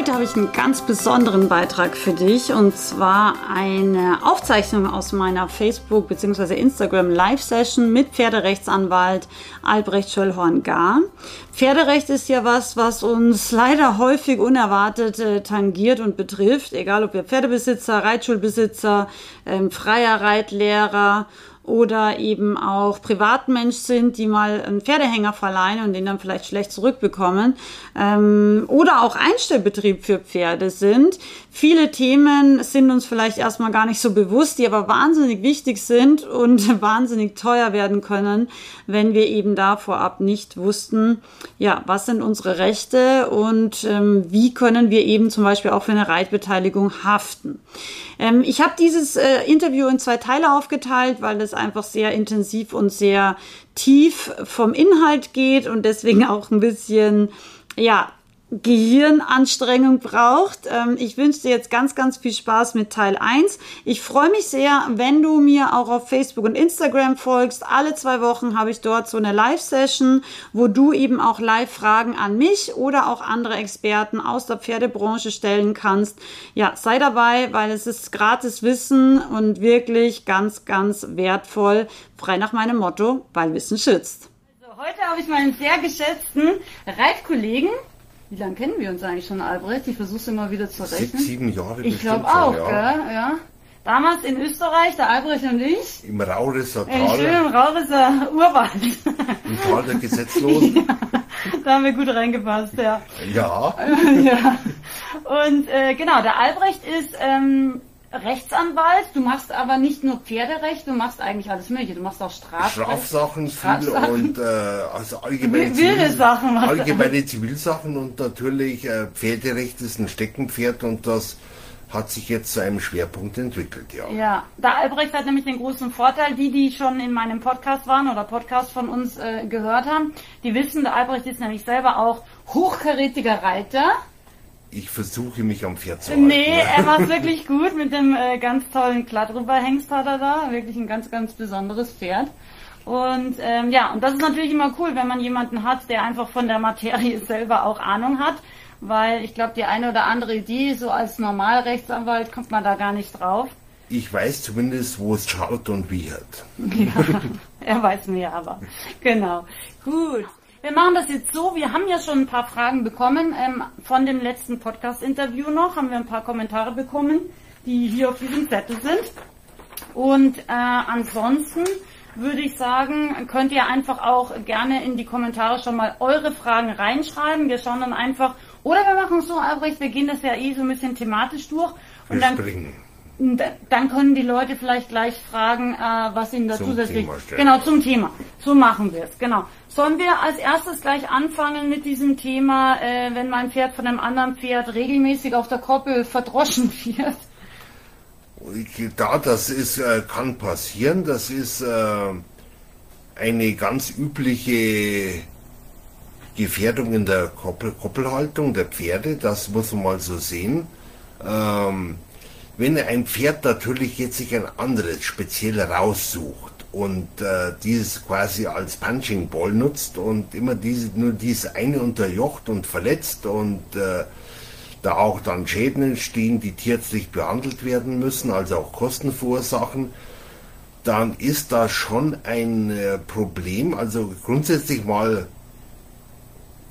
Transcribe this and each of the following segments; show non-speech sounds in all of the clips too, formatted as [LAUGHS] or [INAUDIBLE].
Heute habe ich einen ganz besonderen Beitrag für dich und zwar eine Aufzeichnung aus meiner Facebook- bzw. Instagram Live-Session mit Pferderechtsanwalt Albrecht Schöllhorn-Gar. Pferderecht ist ja was, was uns leider häufig unerwartet äh, tangiert und betrifft, egal ob wir Pferdebesitzer, Reitschulbesitzer, ähm, freier Reitlehrer oder eben auch Privatmensch sind, die mal einen Pferdehänger verleihen und den dann vielleicht schlecht zurückbekommen ähm, oder auch Einstellbetrieb für Pferde sind. Viele Themen sind uns vielleicht erstmal gar nicht so bewusst, die aber wahnsinnig wichtig sind und [LAUGHS] wahnsinnig teuer werden können, wenn wir eben da vorab nicht wussten, ja, was sind unsere Rechte und ähm, wie können wir eben zum Beispiel auch für eine Reitbeteiligung haften. Ähm, ich habe dieses äh, Interview in zwei Teile aufgeteilt, weil es einfach sehr intensiv und sehr tief vom Inhalt geht und deswegen [LAUGHS] auch ein bisschen, ja, Gehirnanstrengung braucht. Ähm, ich wünsche dir jetzt ganz, ganz viel Spaß mit Teil 1. Ich freue mich sehr, wenn du mir auch auf Facebook und Instagram folgst. Alle zwei Wochen habe ich dort so eine Live-Session, wo du eben auch Live-Fragen an mich oder auch andere Experten aus der Pferdebranche stellen kannst. Ja, sei dabei, weil es ist gratis Wissen und wirklich ganz, ganz wertvoll. Frei nach meinem Motto, weil Wissen schützt. Also heute habe ich meinen sehr geschätzten Reitkollegen wie lange kennen wir uns eigentlich schon, Albrecht? Ich versuche es immer wieder zu rechnen. Sechs, sieben Jahre Ich glaube auch, ja. Gell? ja. Damals in Österreich, der Albrecht und ich. Im Raurisser Tal. Im schönen Raurisser Urwald. Im Tal der Gesetzlosen. [LAUGHS] ja, da haben wir gut reingepasst, ja. Ja. [LAUGHS] ja. Und äh, genau, der Albrecht ist ähm, Rechtsanwalt, du machst aber nicht nur Pferderecht, du machst eigentlich alles Mögliche. Du machst auch Strafrecht. Strafsachen, Strafsachen. und äh, also allgemeine, Zivil, Sachen, allgemeine Zivilsachen und natürlich äh, Pferderecht ist ein Steckenpferd und das hat sich jetzt zu einem Schwerpunkt entwickelt, ja. Ja, der Albrecht hat nämlich den großen Vorteil, die, die schon in meinem Podcast waren oder Podcast von uns äh, gehört haben, die wissen, der Albrecht ist nämlich selber auch hochkarätiger Reiter ich versuche mich am Pferd zu halten. Nee, [LAUGHS] er macht wirklich gut mit dem äh, ganz tollen Kladrüberhengst hat er da. Wirklich ein ganz, ganz besonderes Pferd. Und ähm, ja, und das ist natürlich immer cool, wenn man jemanden hat, der einfach von der Materie [LAUGHS] selber auch Ahnung hat. Weil ich glaube, die eine oder andere Idee, so als Normalrechtsanwalt, kommt man da gar nicht drauf. Ich weiß zumindest, wo es schaut und wie hat. [LAUGHS] Ja, er weiß mehr aber. Genau. Gut. Wir machen das jetzt so. Wir haben ja schon ein paar Fragen bekommen. Ähm, von dem letzten Podcast-Interview noch haben wir ein paar Kommentare bekommen, die hier auf diesem Zettel sind. Und äh, ansonsten würde ich sagen, könnt ihr einfach auch gerne in die Kommentare schon mal eure Fragen reinschreiben. Wir schauen dann einfach, oder wir machen es so, Albrecht, wir gehen das ja eh so ein bisschen thematisch durch. Und wir dann, springen dann können die Leute vielleicht gleich fragen, äh, was ihnen da zusätzlich. Genau, zum Thema. So machen wir es, genau. Sollen wir als erstes gleich anfangen mit diesem Thema, äh, wenn mein Pferd von einem anderen Pferd regelmäßig auf der Koppel verdroschen [LAUGHS] wird? Da, das ist, äh, kann passieren. Das ist äh, eine ganz übliche Gefährdung in der Koppel, Koppelhaltung der Pferde. Das muss man mal so sehen. Ähm, wenn ein Pferd natürlich jetzt sich ein anderes speziell raussucht und äh, dieses quasi als Punching Ball nutzt und immer diese, nur dieses eine unterjocht und verletzt und äh, da auch dann Schäden entstehen, die tierärztlich behandelt werden müssen, also auch Kosten verursachen, dann ist das schon ein äh, Problem. Also grundsätzlich mal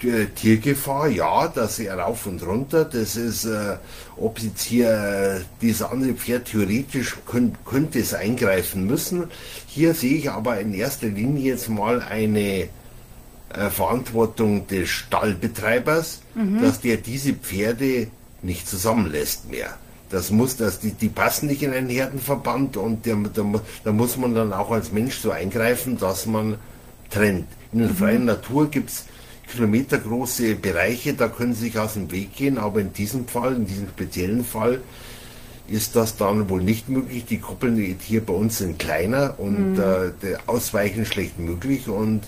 äh, Tiergefahr, ja, dass er rauf und runter, das ist, äh, ob jetzt hier äh, dieses andere Pferd theoretisch könnt, könnte es eingreifen müssen. Hier sehe ich aber in erster Linie jetzt mal eine äh, Verantwortung des Stallbetreibers, mhm. dass der diese Pferde nicht zusammenlässt mehr. Das muss, dass die, die passen nicht in einen Herdenverband und der, da, da muss man dann auch als Mensch so eingreifen, dass man trennt. In der mhm. freien Natur gibt es kilometergroße Bereiche, da können sie sich aus dem Weg gehen, aber in diesem Fall, in diesem speziellen Fall, ist das dann wohl nicht möglich. Die Koppeln hier bei uns sind kleiner und mhm. äh, Ausweichen schlecht möglich und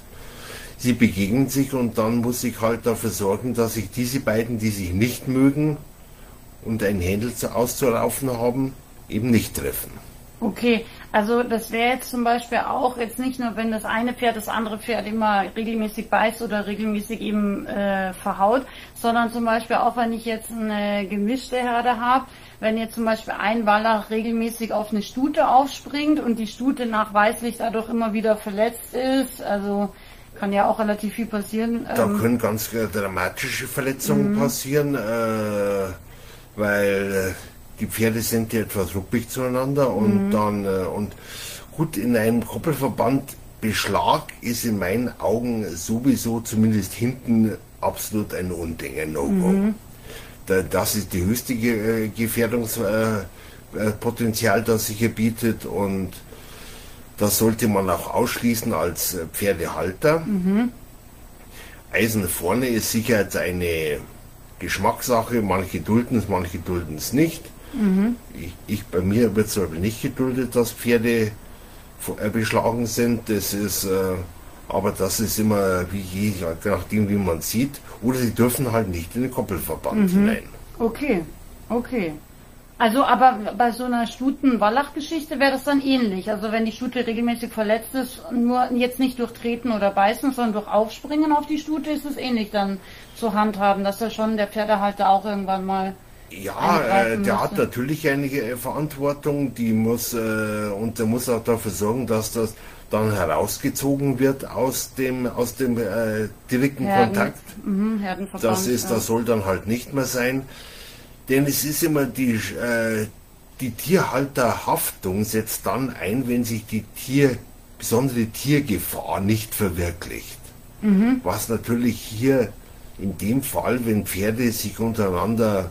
sie begegnen sich und dann muss ich halt dafür sorgen, dass ich diese beiden, die sich nicht mögen und ein Händel auszulaufen haben, eben nicht treffen. Okay, also das wäre jetzt zum Beispiel auch jetzt nicht nur, wenn das eine Pferd das andere Pferd immer regelmäßig beißt oder regelmäßig eben äh, verhaut, sondern zum Beispiel auch, wenn ich jetzt eine gemischte Herde habe, wenn jetzt zum Beispiel ein Wallach regelmäßig auf eine Stute aufspringt und die Stute nachweislich dadurch immer wieder verletzt ist, also kann ja auch relativ viel passieren. Da ähm, können ganz äh, dramatische Verletzungen mhm. passieren, äh, weil äh, die Pferde sind ja etwas ruppig zueinander und mhm. dann äh, und gut in einem Koppelverband Beschlag ist in meinen Augen sowieso zumindest hinten absolut ein Unding, ein No-Go. Mhm. Da, das ist die höchste Ge äh, Gefährdungspotenzial, äh, das sich hier bietet und das sollte man auch ausschließen als Pferdehalter. Mhm. Eisen vorne ist sicher eine Geschmackssache, manche dulden es, manche dulden es nicht. Mhm. Ich, ich, bei mir wird es nicht geduldet, dass Pferde äh, beschlagen sind. Das ist, äh, aber das ist immer wie je, nachdem wie man sieht. Oder sie dürfen halt nicht in den Koppelverband mhm. hinein. Okay, okay. Also, aber bei so einer Stuten-Wallach-Geschichte wäre das dann ähnlich. Also, wenn die Stute regelmäßig verletzt ist, nur jetzt nicht durch Treten oder Beißen, sondern durch Aufspringen auf die Stute, ist es ähnlich dann zu handhaben, dass da schon der Pferdehalter auch irgendwann mal ja, äh, der hat natürlich eine äh, Verantwortung, die muss äh, und der muss auch dafür sorgen, dass das dann herausgezogen wird aus dem aus dem äh, direkten Herden, Kontakt. Mhm, das ist, das soll dann halt nicht mehr sein, denn es ist immer die äh, die Tierhalterhaftung setzt dann ein, wenn sich die Tier besondere Tiergefahr nicht verwirklicht. Mhm. Was natürlich hier in dem Fall, wenn Pferde sich untereinander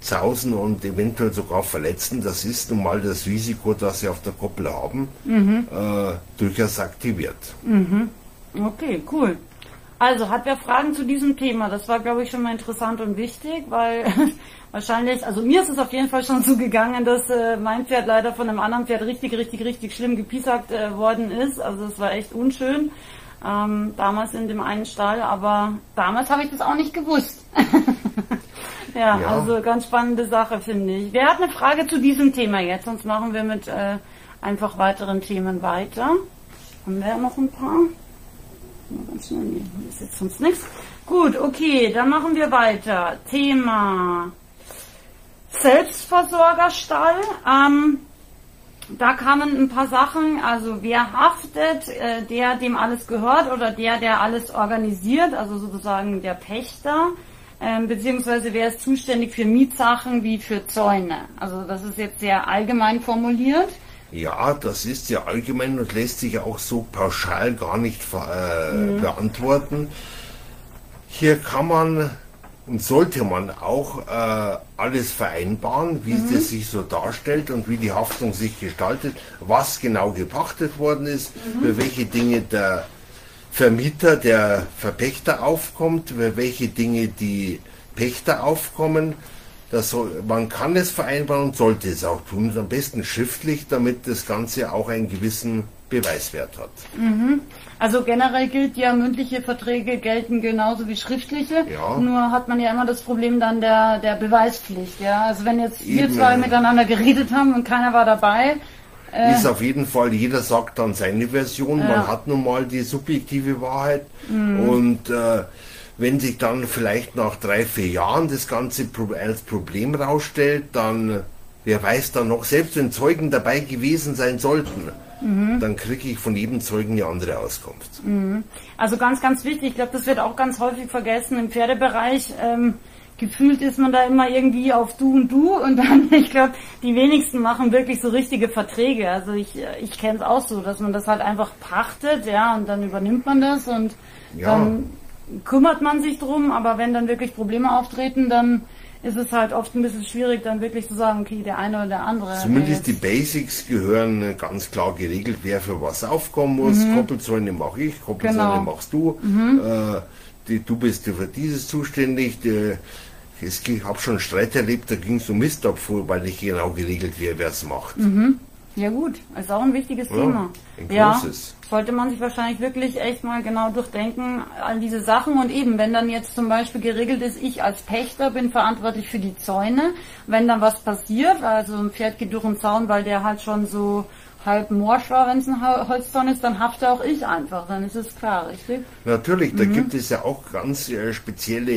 zausen und eventuell sogar verletzen, das ist nun mal das Risiko, das sie auf der Koppel haben, mhm. äh, durchaus aktiviert. Mhm. Okay, cool. Also, hat wer Fragen zu diesem Thema? Das war, glaube ich, schon mal interessant und wichtig, weil [LAUGHS] wahrscheinlich, also mir ist es auf jeden Fall schon so gegangen, dass äh, mein Pferd leider von einem anderen Pferd richtig, richtig, richtig schlimm gepiesackt äh, worden ist. Also es war echt unschön. Ähm, damals in dem einen Stall, aber damals habe ich das auch nicht gewusst. [LAUGHS] Ja, ja, also ganz spannende Sache, finde ich. Wer hat eine Frage zu diesem Thema jetzt? Sonst machen wir mit äh, einfach weiteren Themen weiter. Haben wir ja noch ein paar? Ganz schnell, nee, ist jetzt sonst nichts. Gut, okay, dann machen wir weiter. Thema Selbstversorgerstall. Ähm, da kamen ein paar Sachen, also wer haftet, äh, der dem alles gehört oder der, der alles organisiert, also sozusagen der Pächter ähm, beziehungsweise wer ist zuständig für Mietsachen wie für Zäune? Also das ist jetzt sehr allgemein formuliert. Ja, das ist sehr allgemein und lässt sich auch so pauschal gar nicht äh, mhm. beantworten. Hier kann man und sollte man auch äh, alles vereinbaren, wie mhm. es sich so darstellt und wie die Haftung sich gestaltet, was genau gepachtet worden ist, mhm. für welche Dinge der Vermieter, der Verpächter aufkommt, über welche Dinge die Pächter aufkommen. Das soll, man kann es vereinbaren und sollte es auch tun, am besten schriftlich, damit das Ganze auch einen gewissen Beweiswert hat. Mhm. Also generell gilt ja, mündliche Verträge gelten genauso wie schriftliche. Ja. Nur hat man ja immer das Problem dann der, der Beweispflicht. Ja? Also wenn jetzt wir zwei miteinander geredet haben und keiner war dabei, äh. ist auf jeden Fall, jeder sagt dann seine Version, ja. man hat nun mal die subjektive Wahrheit mhm. und äh, wenn sich dann vielleicht nach drei, vier Jahren das Ganze als Problem rausstellt, dann, wer weiß dann noch, selbst wenn Zeugen dabei gewesen sein sollten, mhm. dann kriege ich von jedem Zeugen eine andere Auskunft. Mhm. Also ganz, ganz wichtig, ich glaube, das wird auch ganz häufig vergessen im Pferdebereich. Ähm, gefühlt ist man da immer irgendwie auf du und du und dann, [LAUGHS] ich glaube, die wenigsten machen wirklich so richtige Verträge. Also ich, ich kenne es auch so, dass man das halt einfach pachtet, ja, und dann übernimmt man das und ja. dann kümmert man sich drum, aber wenn dann wirklich Probleme auftreten, dann ist es halt oft ein bisschen schwierig, dann wirklich zu sagen, okay, der eine oder der andere. Zumindest die Basics gehören ganz klar geregelt, wer für was aufkommen muss. Mhm. Koppelzäune mache ich, Koppelzäune genau. machst du. Mhm. Äh, die, du bist für dieses zuständig. Die, ich habe schon Streit erlebt, da ging es um Mistabfuhr, weil nicht genau geregelt wäre, wer es macht. Mhm. Ja gut, ist auch ein wichtiges Ja, Thema. ein Ja, sollte man sich wahrscheinlich wirklich echt mal genau durchdenken, all diese Sachen. Und eben, wenn dann jetzt zum Beispiel geregelt ist, ich als Pächter bin verantwortlich für die Zäune, wenn dann was passiert, also ein Pferd geht durch den Zaun, weil der halt schon so halb morsch war, wenn es ein Hol- Holzzaun ist, dann hafte auch ich einfach, dann ist es klar, richtig? Natürlich, Mhm. da gibt es ja auch ganz äh, spezielle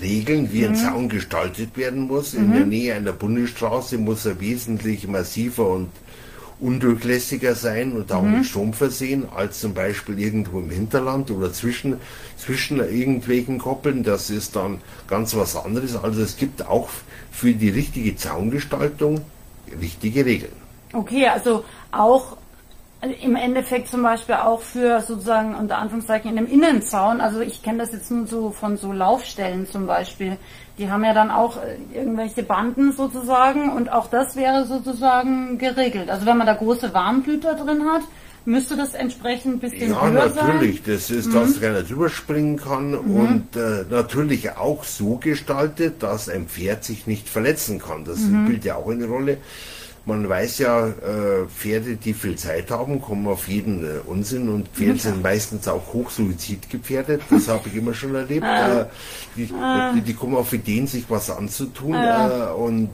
Regeln, wie Mhm. ein Zaun gestaltet werden muss. In der Nähe einer Bundesstraße muss er wesentlich massiver und undurchlässiger sein und auch Mhm. mit Strom versehen, als zum Beispiel irgendwo im Hinterland oder zwischen, zwischen irgendwelchen Koppeln. Das ist dann ganz was anderes. Also es gibt auch für die richtige Zaungestaltung richtige Regeln. Okay, also auch im Endeffekt zum Beispiel auch für sozusagen unter Anführungszeichen in einem Innenzaun. Also ich kenne das jetzt nur so von so Laufstellen zum Beispiel. Die haben ja dann auch äh, irgendwelche Banden sozusagen und auch das wäre sozusagen geregelt. Also wenn man da große Warmblüter drin hat, müsste das entsprechend ein bisschen Ja, höher sein. Mhm. natürlich. Das ist, dass keiner drüber springen kann und äh, natürlich auch so gestaltet, dass ein Pferd sich nicht verletzen kann. Das Mhm. spielt ja auch eine Rolle. Man weiß ja, äh, Pferde, die viel Zeit haben, kommen auf jeden äh, Unsinn und Pferde sind meistens auch hochsuizidgefährdet. Das habe ich immer schon erlebt. Äh, die, die, die kommen auf Ideen, sich was anzutun äh, und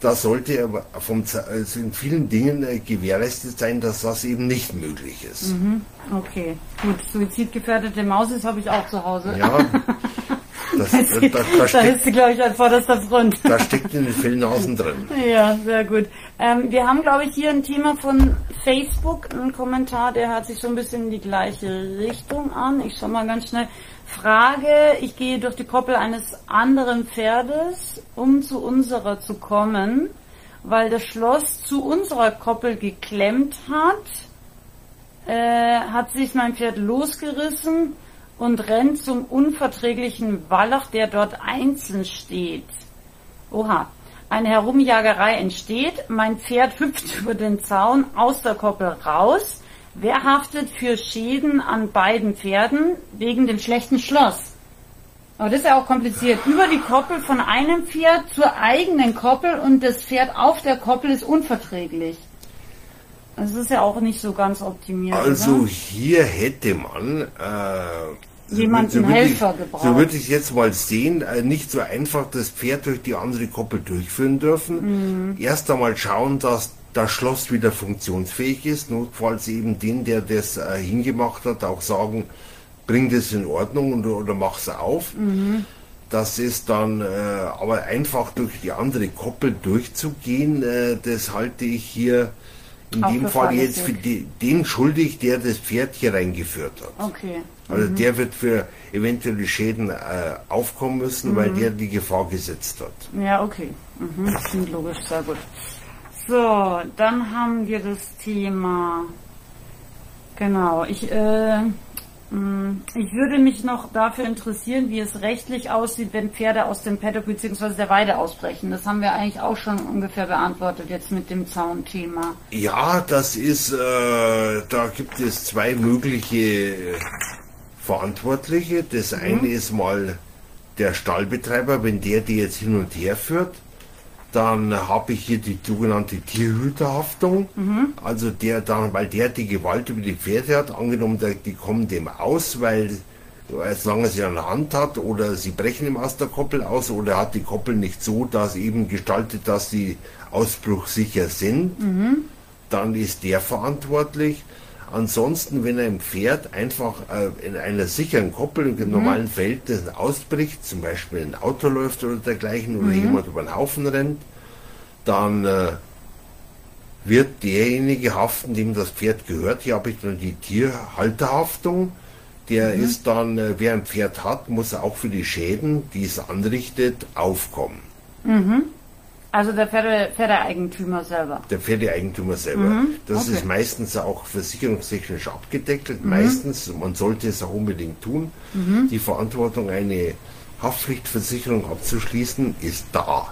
da sollte vom, also in vielen Dingen äh, gewährleistet sein, dass das eben nicht möglich ist. Okay, gut. Suizidgefährdete Mausis habe ich auch zu Hause. Ja, [LAUGHS] das, da, da, da, da steckt, ist sie, glaube ich, an vorderster Front. da steckt in den Fellnasen drin. Ja, sehr gut. Ähm, wir haben, glaube ich, hier ein Thema von Facebook, einen Kommentar, der hat sich so ein bisschen in die gleiche Richtung an. Ich schau mal ganz schnell. Frage, ich gehe durch die Koppel eines anderen Pferdes, um zu unserer zu kommen, weil das Schloss zu unserer Koppel geklemmt hat, äh, hat sich mein Pferd losgerissen und rennt zum unverträglichen Wallach, der dort einzeln steht. Oha. Eine Herumjagerei entsteht. Mein Pferd hüpft [LAUGHS] über den Zaun aus der Koppel raus. Wer haftet für Schäden an beiden Pferden wegen dem schlechten Schloss? Aber das ist ja auch kompliziert. Über die Koppel von einem Pferd zur eigenen Koppel und das Pferd auf der Koppel ist unverträglich. Das ist ja auch nicht so ganz optimiert. Also oder? hier hätte man äh, Jemanden würde Helfer ich, gebraucht. So würde ich jetzt mal sehen, äh, nicht so einfach das Pferd durch die andere Koppel durchführen dürfen. Mhm. Erst einmal schauen, dass das Schloss wieder funktionsfähig ist. Notfalls eben den, der das äh, hingemacht hat, auch sagen, bring das in Ordnung und, oder mach's auf. Mhm. Das ist dann, äh, aber einfach durch die andere Koppel durchzugehen, äh, das halte ich hier in dem Fall jetzt für die, den schuldig, der das Pferd hier reingeführt hat. Okay. Also der wird für eventuelle Schäden äh, aufkommen müssen, weil der die Gefahr gesetzt hat. Ja, okay. Mhm, klingt logisch, sehr gut. So, dann haben wir das Thema. Genau, ich, äh, ich würde mich noch dafür interessieren, wie es rechtlich aussieht, wenn Pferde aus dem Paddock bzw. der Weide ausbrechen. Das haben wir eigentlich auch schon ungefähr beantwortet jetzt mit dem Zaunthema. Ja, das ist, äh, da gibt ich zwei mögliche Verantwortliche. Das eine ist mal der Stallbetreiber, wenn der die jetzt hin und her führt. Dann habe ich hier die sogenannte Tierhüterhaftung. Also der dann, weil der die Gewalt über die Pferde hat, angenommen, der, die kommen dem aus, weil äh, solange sie an der Hand hat oder sie brechen ihm aus der Koppel aus oder hat die Koppel nicht so, dass eben gestaltet, dass sie ausbruchsicher sind, dann ist der verantwortlich. Ansonsten, wenn ein Pferd einfach äh, in einer sicheren Koppel in normalen Verhältnissen ausbricht, zum Beispiel ein Auto läuft oder dergleichen oder jemand über den Haufen rennt, dann äh, wird derjenige haften, dem das Pferd gehört. Hier habe ich dann die Tierhalterhaftung. Der ist dann, äh, wer ein Pferd hat, muss auch für die Schäden, die es anrichtet, aufkommen. Also der Pferde, Pferdeeigentümer selber. Der Pferdeeigentümer selber. Das ist meistens auch versicherungstechnisch abgedeckelt. Meistens, man sollte es auch unbedingt tun. Die Verantwortung, eine Haftpflichtversicherung abzuschließen, ist da.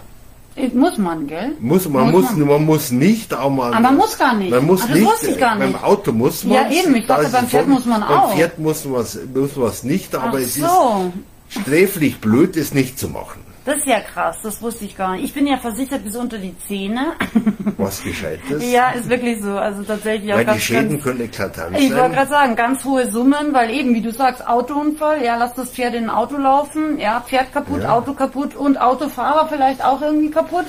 Muss man, gell? Muss, man, muss, man. muss nicht, aber man, Aber man muss gar nicht. Man muss Ah, das nicht. wusste ich gar Beim nicht. Auto muss man. Ja, eben, ich dachte, beim Pferd muss man auch. Beim Pferd muss man muss man's nicht, aber Ach es so. ist sträflich blöd, es nicht zu machen. Das ist ja krass, das wusste ich gar nicht. Ich bin ja versichert bis unter die Zähne. [LAUGHS] Was Gescheites? ja, ist wirklich so. Also tatsächlich auch Weil die Schäden ganz, können eklatant sein. Ich wollte gerade sagen, ganz hohe Summen, weil eben, wie du sagst, Autounfall, ja, lass das Pferd in ein Auto laufen, ja, Pferd kaputt, ja. Auto kaputt und Autofahrer vielleicht auch irgendwie kaputt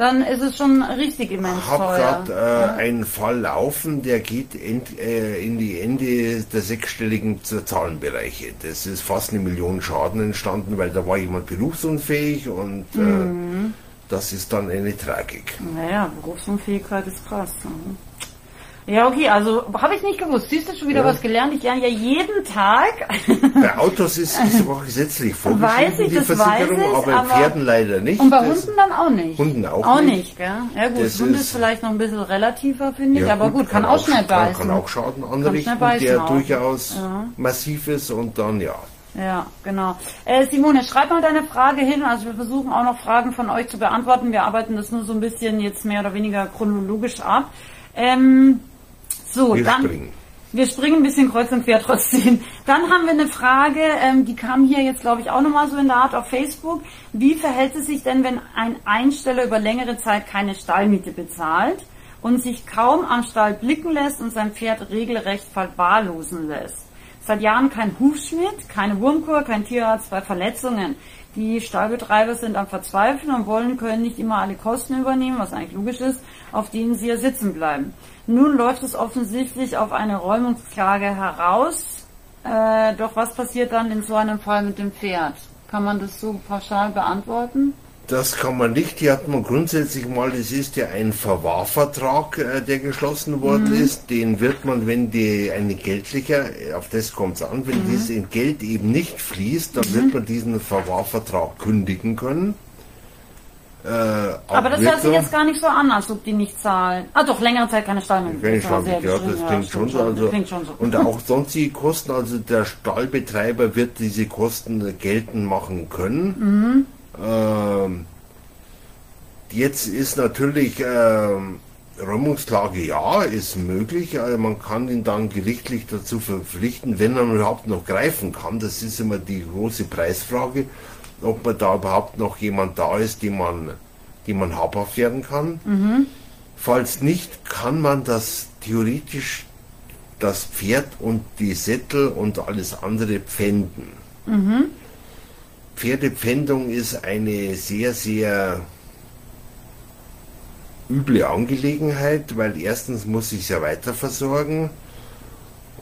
dann ist es schon richtig immens Ich habe gerade äh, ja. einen Fall laufen, der geht in, äh, in die Ende der sechsstelligen Zahlenbereiche. Das ist fast eine Million Schaden entstanden, weil da war jemand berufsunfähig und äh, mhm. das ist dann eine Tragik. Naja, Berufsunfähigkeit ist krass. Mhm. Ja, okay, also habe ich nicht gewusst. Siehst du schon wieder ja. was gelernt? Ich lerne ja jeden Tag. Bei Autos ist es [LAUGHS] auch gesetzlich vorgeschrieben, weiß ich, die das Versicherung, weiß ich, aber, aber Pferden leider nicht. Und bei Hunden dann auch nicht. Hunden auch, auch nicht. nicht gell? Ja gut, das Hund ist, ist, vielleicht noch ein bisschen relativer, finde ich, ja, aber gut, kann, kann auch schnell beißen. Kann auch Schaden anrichten, der auch. durchaus ja. massiv ist und dann ja. Ja, genau. Äh, Simone, schreib mal deine Frage hin. Also wir versuchen auch noch Fragen von euch zu beantworten. Wir arbeiten das nur so ein bisschen jetzt mehr oder weniger chronologisch ab. Ähm, so, wir dann. Springen. Wir springen ein bisschen kreuz und quer trotzdem. [LAUGHS] Dann haben wir eine Frage, ähm, die kam hier jetzt, glaube ich, auch nochmal so in der Art auf Facebook. Wie verhält es sich denn, wenn ein Einsteller über längere Zeit keine Stallmiete bezahlt und sich kaum am Stall blicken lässt und sein Pferd regelrecht verwahrlosen lässt? Seit Jahren kein Hufschmied, keine Wurmkur, kein Tierarzt bei Verletzungen. Die Stallbetreiber sind am Verzweifeln und wollen, können nicht immer alle Kosten übernehmen, was eigentlich logisch ist, auf denen sie ja sitzen bleiben. Nun läuft es offensichtlich auf eine Räumungsklage heraus. Äh, doch was passiert dann in so einem Fall mit dem Pferd? Kann man das so pauschal beantworten? Das kann man nicht. Hier hat man grundsätzlich mal, das ist ja ein Verwahrvertrag, äh, der geschlossen worden mhm. ist. Den wird man, wenn die eine geldliche, auf das kommt es an, wenn mhm. dieses Geld eben nicht fließt, dann mhm. wird man diesen Verwahrvertrag kündigen können. Äh, aber das hört sich jetzt gar nicht so an, als ob die nicht zahlen. Ah doch, längere Zeit keine Stallmilch. Keine Stallmilch, ja, das klingt, ja, schon so, also, klingt schon so. Und auch [LAUGHS] sonstige Kosten, also der Stallbetreiber wird diese Kosten geltend machen können. Mhm. Jetzt ist natürlich ähm, Räumungsklage ja, ist möglich. Also man kann ihn dann gerichtlich dazu verpflichten, wenn er überhaupt noch greifen kann. Das ist immer die große Preisfrage ob man da überhaupt noch jemand da ist, die man, die man habhaft werden kann. Mhm. Falls nicht, kann man das theoretisch das Pferd und die Sättel und alles andere pfänden. Mhm. Pferdepfändung ist eine sehr, sehr üble Angelegenheit, weil erstens muss ich es ja weiter versorgen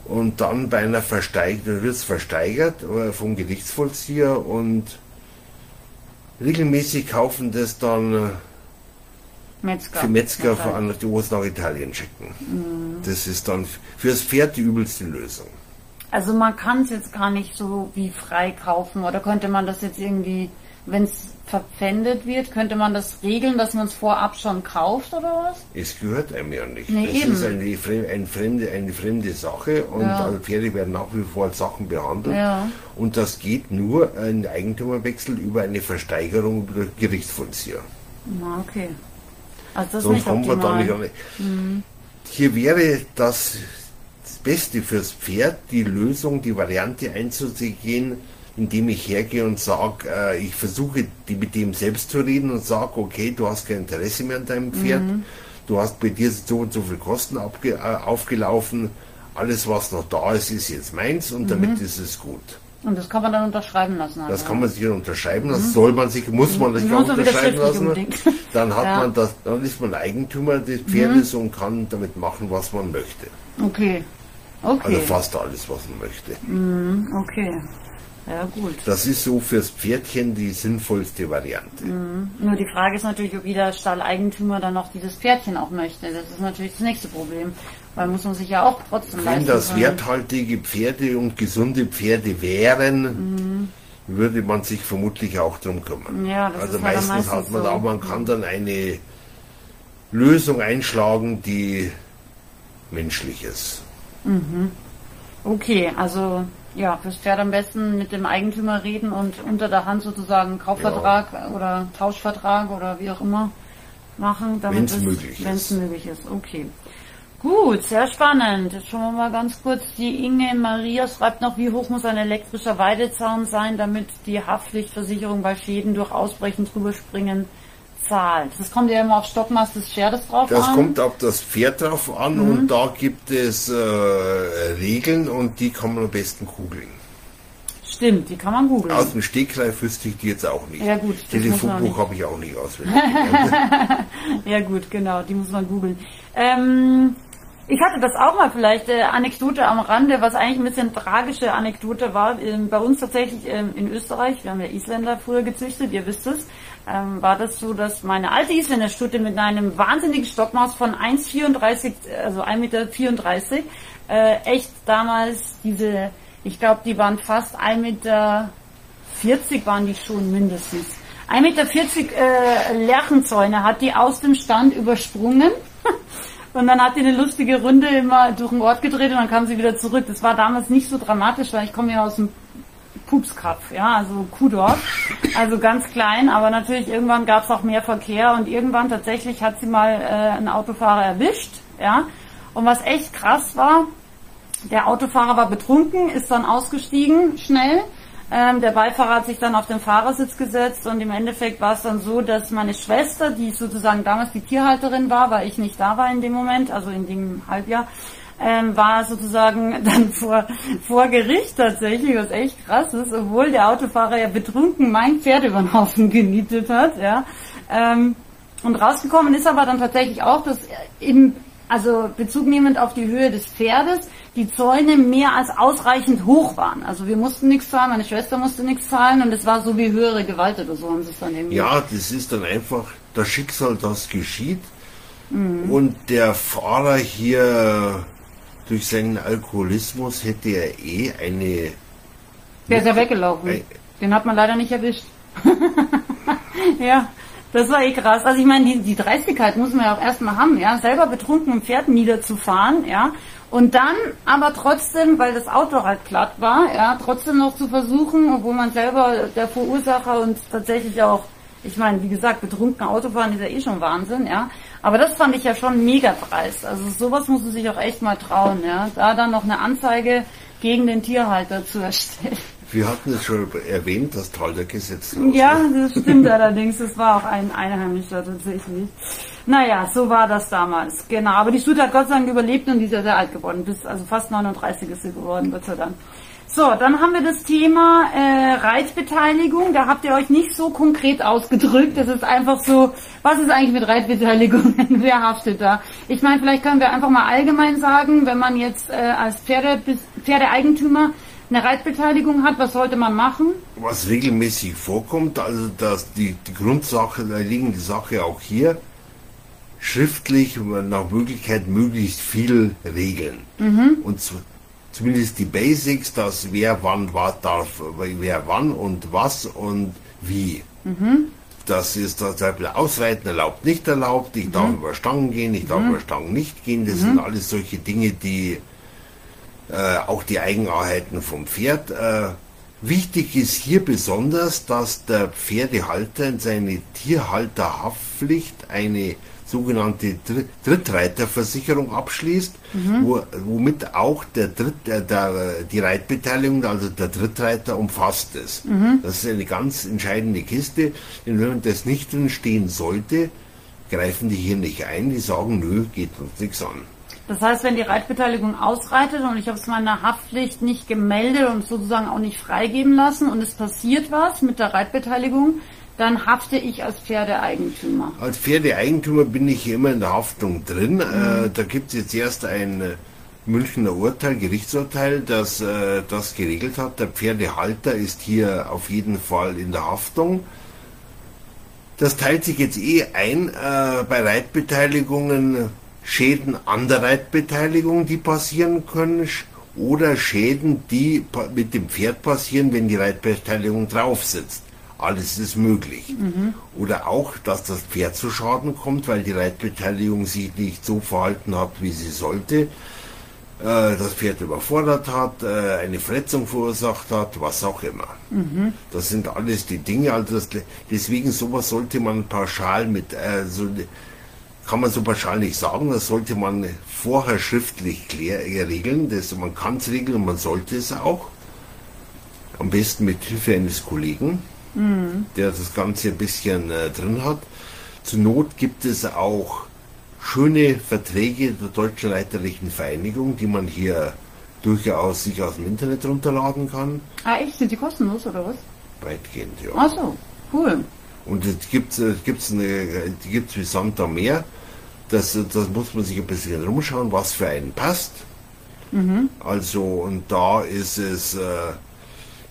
und dann bei einer Versteigerung wird es versteigert vom Gerichtsvollzieher und regelmäßig kaufen das dann äh, Metzger. für Metzger, von, die es nach Italien schicken. Mhm. Das ist dann fürs Pferd die übelste Lösung. Also man kann es jetzt gar nicht so wie frei kaufen oder könnte man das jetzt irgendwie, wenn es verpfändet wird, könnte man das regeln, dass man es vorab schon kauft oder was? Es gehört einem ja nicht. Nee, das eben. ist eine, eine, fremde, eine fremde Sache und ja. Pferde werden nach wie vor als Sachen behandelt. Ja. Und das geht nur ein Eigentumerwechsel über eine Versteigerung über Gerichtsvollzieher. Na, okay. Also das Sonst kommen wir da nicht an. Mhm. Hier wäre das, das Beste fürs Pferd, die Lösung, die Variante einzugehen, indem ich hergehe und sage, äh, ich versuche die mit dem selbst zu reden und sage, okay, du hast kein Interesse mehr an deinem Pferd, mhm. du hast bei dir so und so viel Kosten abge, äh, aufgelaufen, alles was noch da ist, ist jetzt meins und mhm. damit ist es gut. Und das kann man dann unterschreiben lassen. Also. Das kann man sich unterschreiben lassen, mhm. soll man sich, muss man sich auch unterschreiben lassen. [LAUGHS] Dann hat ja. man das, dann ist man Eigentümer des Pferdes mhm. und kann damit machen, was man möchte. Okay. Okay. Also fast alles, was man möchte. Mhm. Okay. Ja, gut. Das ist so fürs Pferdchen die sinnvollste Variante. Mhm. Nur die Frage ist natürlich, ob jeder Stalleigentümer dann noch dieses Pferdchen auch möchte. Das ist natürlich das nächste Problem. Weil muss man sich ja auch trotzdem Wenn das können. werthaltige Pferde und gesunde Pferde wären, mhm. würde man sich vermutlich auch darum kümmern. Ja, das also ist meistens, meistens hat man so. aber man kann dann eine Lösung einschlagen, die menschlich ist. Mhm. Okay, also ja, fürs Pferd am besten mit dem Eigentümer reden und unter der Hand sozusagen Kaufvertrag ja. oder Tauschvertrag oder wie auch immer machen, wenn es möglich, möglich ist. Okay. Gut, sehr spannend. Jetzt schauen wir mal ganz kurz. Die Inge Maria schreibt noch, wie hoch muss ein elektrischer Weidezaun sein, damit die Haftpflichtversicherung bei Schäden durch Ausbrechen drüber springen zahlt. Das kommt ja immer auf Stockmaß des Pferdes drauf Das an. kommt auf das Pferd drauf an Mhm. und da gibt es äh, Regeln und die kann man am besten googeln. Stimmt, die kann man googeln. Aus dem Stegreif wüsste ich die jetzt auch nicht. Ja, gut, das Telefonbuch habe ich auch nicht auswendig. [LAUGHS] Ja gut, genau, die muss man googeln. Ähm, ich hatte das auch mal vielleicht, äh, Anekdote am Rande, was eigentlich ein bisschen tragische Anekdote war. Ähm, bei uns tatsächlich ähm, in Österreich, wir haben ja Isländer früher gezüchtet, ihr wisst es, ähm, war das so, dass meine alte Isländerstute mit einem wahnsinnigen Stockmaß von 1,34, also 1,34 Meter, äh, echt damals diese, ich glaube, die waren fast 1,40 Meter 40 waren die schon mindestens. 1,40 Meter äh, Lerchenzäune hat die aus dem Stand übersprungen. [LAUGHS] Und dann hat die eine lustige Runde immer durch den Ort gedreht und dann kam sie wieder zurück. Das war damals nicht so dramatisch, weil ich komme ja aus dem Pupskrapf, ja, also Kuhdorf, also ganz klein, aber natürlich irgendwann gab es auch mehr Verkehr und irgendwann tatsächlich hat sie mal äh, einen Autofahrer erwischt, ja. Und was echt krass war, der Autofahrer war betrunken, ist dann ausgestiegen schnell. Ähm, der Beifahrer hat sich dann auf den Fahrersitz gesetzt und im Endeffekt war es dann so, dass meine Schwester, die sozusagen damals die Tierhalterin war, weil ich nicht da war in dem Moment, also in dem Halbjahr, ähm, war sozusagen [LAUGHS] dann vor, vor Gericht tatsächlich, was echt krass ist, obwohl der Autofahrer ja betrunken mein Pferd über den Haufen [LAUGHS] genietet hat, ja. Ähm, und rausgekommen ist aber dann tatsächlich auch, dass im, also Bezug nehmend auf die Höhe des Pferdes, die Zäune mehr als ausreichend hoch waren. Also wir mussten nichts zahlen, meine Schwester musste nichts zahlen und es war so wie höhere Gewalt oder so haben sie es dann irgendwie. ja, das ist dann einfach das Schicksal, das geschieht. Mhm. Und der Fahrer hier durch seinen Alkoholismus hätte er eh eine Der ist ja weggelaufen. Den hat man leider nicht erwischt. [LAUGHS] ja, das war eh krass. Also ich meine, die, die Dreistigkeit muss man ja auch erstmal haben, ja, selber betrunken ein Pferd niederzufahren, ja. Und dann aber trotzdem, weil das Auto halt glatt war, ja, trotzdem noch zu versuchen, obwohl man selber der Verursacher und tatsächlich auch, ich meine, wie gesagt, betrunken Autofahren ist ja eh schon Wahnsinn, ja. Aber das fand ich ja schon mega dreist. Also sowas muss man sich auch echt mal trauen, ja. Da dann noch eine Anzeige gegen den Tierhalter zu erstellen. Wir hatten es schon erwähnt, das Taldergesetz. Ja, das stimmt allerdings. Das war auch ein Einheimischer tatsächlich. Naja, so war das damals. Genau. Aber die Stute hat Gott sei Dank überlebt und die ist ja sehr alt geworden. Bis, also fast 39 ist sie geworden, Gott sei Dank. So, dann haben wir das Thema äh, Reitbeteiligung. Da habt ihr euch nicht so konkret ausgedrückt. Das ist einfach so, was ist eigentlich mit Reitbeteiligung? [LAUGHS] Wer haftet da? Ich meine, vielleicht können wir einfach mal allgemein sagen, wenn man jetzt äh, als Pferde, Pferdeeigentümer eine Reitbeteiligung hat, was sollte man machen? Was regelmäßig vorkommt, also dass die, die Grundsache, da liegen die Sache auch hier, schriftlich nach Möglichkeit möglichst viel regeln. Und zu, zumindest die Basics, dass wer wann was darf, wer wann und was und wie. Das ist zum Beispiel Ausreiten erlaubt, nicht erlaubt, ich darf über Stangen gehen, ich darf über Stangen nicht gehen, das sind alles solche Dinge, die äh, auch die Eigenarten vom Pferd. Äh, wichtig ist hier besonders, dass der Pferdehalter in seine Tierhalterhaftpflicht eine sogenannte Dr Drittreiterversicherung abschließt, wo, womit auch der Dritt, äh, der, die Reitbeteiligung, also der Drittreiter umfasst ist. Das ist eine ganz entscheidende Kiste, denn wenn das nicht drin stehen sollte, greifen die hier nicht ein, die sagen, nö, geht uns nichts an. Das heißt, wenn die Reitbeteiligung ausreitet und ich habe es meiner Haftpflicht nicht gemeldet und sozusagen auch nicht freigeben lassen und es passiert was mit der Reitbeteiligung, dann hafte ich als Pferdeeigentümer. Als Pferdeeigentümer bin ich hier immer in der Haftung drin. Äh, da gibt es jetzt erst ein äh, Münchner Urteil, Gerichtsurteil, das äh, das geregelt hat. Der Pferdehalter ist hier auf jeden Fall in der Haftung. Das teilt sich jetzt eh ein äh, bei Reitbeteiligungen Schäden an der Reitbeteiligung, die passieren können, oder Schäden, die mit dem Pferd passieren, wenn die Reitbeteiligung drauf sitzt. Alles ist möglich. Oder auch, dass das Pferd zu Schaden kommt, weil die Reitbeteiligung sich nicht so verhalten hat, wie sie sollte. Äh, das Pferd überfordert hat, äh, eine Verletzung verursacht hat, was auch immer. Das sind alles die Dinge, also das, deswegen sowas sollte man pauschal mit, äh, so, kann man so pauschal nicht sagen. Das sollte man vorher schriftlich klär, äh, regeln. Das, man kann es regeln und man sollte es auch. Am besten mit Hilfe eines Kollegen, mhm. der das Ganze ein bisschen äh, drin hat. Zur Not gibt es auch schöne Verträge der Deutschen Reiterlichen Vereinigung, die man hier durchaus sich aus dem Internet runterladen kann. Ah, echt? Sind die kostenlos oder was? Weitgehend, ja. Ach so, cool. Und es gibt es gibt's eine, die gibt's wie Sand am Meer. Das, das muss man sich ein bisschen rumschauen, was für einen passt. Mhm. Also, und da ist es, äh,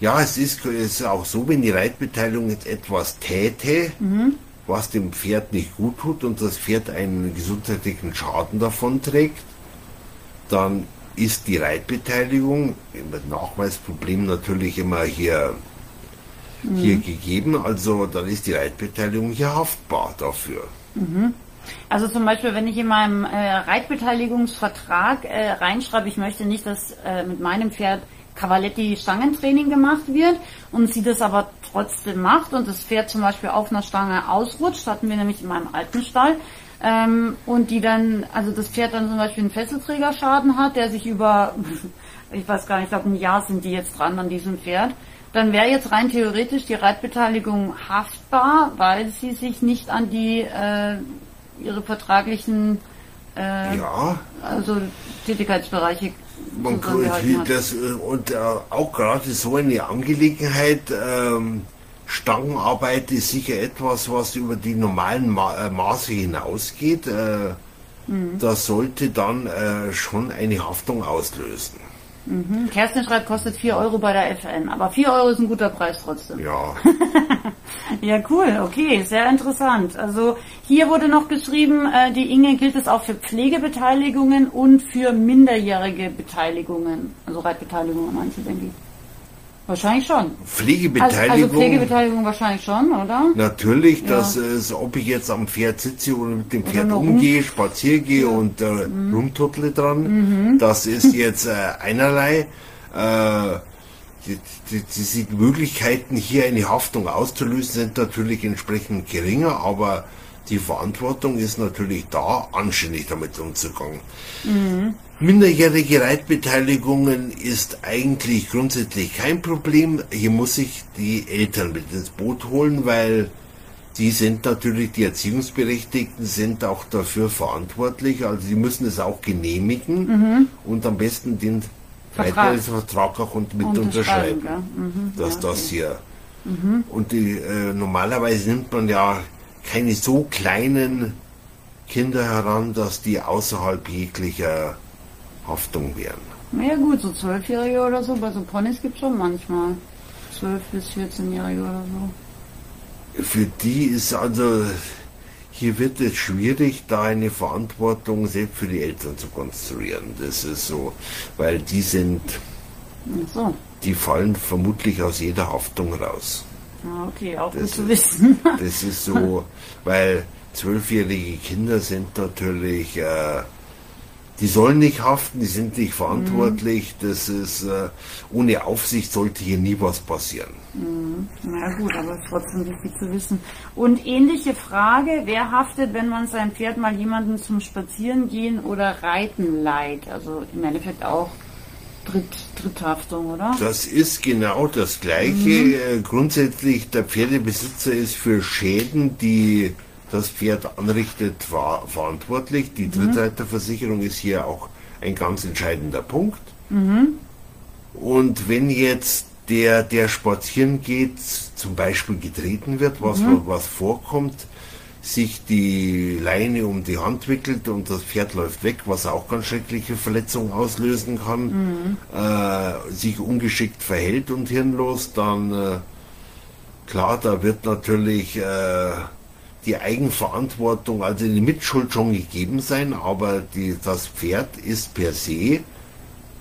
ja, es ist, ist auch so, wenn die Reitbeteiligung jetzt etwas täte, mhm. was dem Pferd nicht gut tut und das Pferd einen gesundheitlichen Schaden davon trägt, dann ist die Reitbeteiligung, mit Nachweisproblem natürlich immer hier mhm. hier gegeben. Also dann ist die Reitbeteiligung hier haftbar dafür. Mhm. Also zum Beispiel, wenn ich in meinem äh, Reitbeteiligungsvertrag äh, reinschreibe, ich möchte nicht, dass äh, mit meinem Pferd Cavaletti Stangentraining gemacht wird und sie das aber trotzdem macht und das Pferd zum Beispiel auf einer Stange ausrutscht, hatten wir nämlich in meinem alten Stall, ähm, und die dann, also das Pferd dann zum Beispiel einen Fesselträgerschaden hat, der sich über, [LAUGHS] ich weiß gar nicht, ich glaube ein Jahr sind die jetzt dran an diesem Pferd dann wäre jetzt rein theoretisch die Reitbeteiligung haftbar, weil sie sich nicht an die äh, ihre vertraglichen äh, ja. also Tätigkeitsbereiche man das, äh, und äh, auch gerade so eine Angelegenheit ähm, Stangenarbeit ist sicher etwas, was über die normalen Ma äh, Maße hinausgeht. Äh, mhm. Das sollte dann äh, schon eine Haftung auslösen. Mhm. Kerstin schreibt, kostet 4 Euro bei der FN, aber 4 Euro ist ein guter Preis trotzdem. Ja. [LAUGHS] ja, cool, okay, sehr interessant. Also hier wurde noch geschrieben, äh, die Inge gilt es auch für Pflegebeteiligungen und für minderjährige Beteiligungen, also Reitbeteiligungen manche, denke ich. Wahrscheinlich schon. Pflegebeteiligung. Also, also Pflegebeteiligung wahrscheinlich schon, oder? Natürlich, ja. dass es, ob ich jetzt am Pferd sitze oder mit dem Pferd umgehe, spaziere gehe ja. und äh, mhm. rumtuttle dran, mhm. das ist jetzt äh, einerlei. Äh, die, die, die, die Möglichkeiten, hier eine Haftung auszulösen, sind natürlich entsprechend geringer, aber die Verantwortung ist natürlich da, anständig damit umzugehen. Mhm. Minderjährige Reitbeteiligungen ist eigentlich grundsätzlich kein Problem. Hier muss ich die Eltern mit ins Boot holen, weil die sind natürlich, die Erziehungsberechtigten sind auch dafür verantwortlich. Also die müssen es auch genehmigen mhm. und am besten den Vertrag auch mit unterschreiben, mhm. dass ja, okay. das hier. Mhm. Und die, äh, normalerweise nimmt man ja keine so kleinen Kinder heran, dass die außerhalb jeglicher Haftung wären. Na ja gut, so Zwölfjährige oder so, bei so Ponys gibt es schon manchmal. Zwölf bis 14-Jährige oder so. Für die ist also, hier wird es schwierig, da eine Verantwortung selbst für die Eltern zu konstruieren. Das ist so, weil die sind, so. die fallen vermutlich aus jeder Haftung raus. Ah, okay, auch das gut zu wissen. das ist so, weil zwölfjährige Kinder sind natürlich äh, die sollen nicht haften, die sind nicht verantwortlich. Mhm. Das ist äh, ohne Aufsicht sollte hier nie was passieren. Mhm. Na gut, aber es ist trotzdem wichtig zu wissen. Und ähnliche Frage: Wer haftet, wenn man sein Pferd mal jemanden zum Spazierengehen oder Reiten leiht? Also im Endeffekt auch Dritt, Dritthaftung, oder? Das ist genau das Gleiche. Mhm. Äh, grundsätzlich der Pferdebesitzer ist für Schäden, die das Pferd anrichtet, war verantwortlich. Die mhm. Drittreiterversicherung ist hier auch ein ganz entscheidender Punkt. Mhm. Und wenn jetzt der, der spazieren geht, zum Beispiel getreten wird, was, mhm. was vorkommt, sich die Leine um die Hand wickelt und das Pferd läuft weg, was auch ganz schreckliche Verletzungen auslösen kann, mhm. äh, sich ungeschickt verhält und hirnlos, dann äh, klar, da wird natürlich äh, die Eigenverantwortung, also die Mitschuld schon gegeben sein, aber die, das Pferd ist per se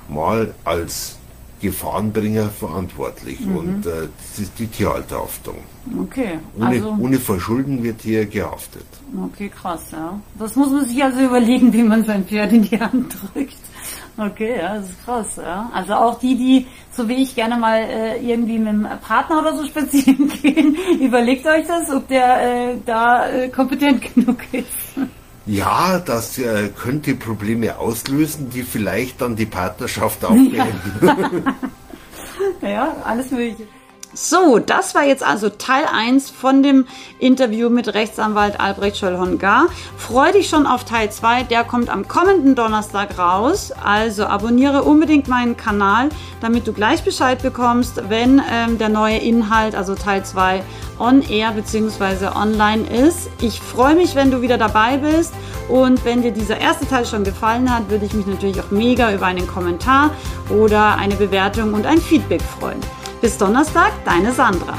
mal als Gefahrenbringer verantwortlich mhm. und äh, das ist die Tierhalterhaftung. Okay. Ohne, also, ohne Verschulden wird hier gehaftet. Okay, krass, ja. Das muss man sich also überlegen, wie man sein Pferd in die Hand drückt. Okay, ja, das ist krass, ja. Also auch die, die, so wie ich gerne mal äh, irgendwie mit einem Partner oder so [LAUGHS] spazieren gehen, überlegt euch das, ob der äh, da äh, kompetent [LAUGHS] genug ist. Ja, das äh, könnte Probleme auslösen, die vielleicht dann die Partnerschaft [LAUGHS] auch beenden. ja, alles Mögliche. So, das war jetzt also Teil 1 von dem Interview mit Rechtsanwalt Albrecht Schöllhongar. Freu dich schon auf Teil 2, der kommt am kommenden Donnerstag raus. Also abonniere unbedingt meinen Kanal, damit du gleich Bescheid bekommst, wenn ähm, der neue Inhalt, also Teil 2, on air bzw. online ist. Ich freue mich, wenn du wieder dabei bist und wenn dir dieser erste Teil schon gefallen hat, würde ich mich natürlich auch mega über einen Kommentar oder eine Bewertung und ein Feedback freuen. Bis Donnerstag, deine Sandra.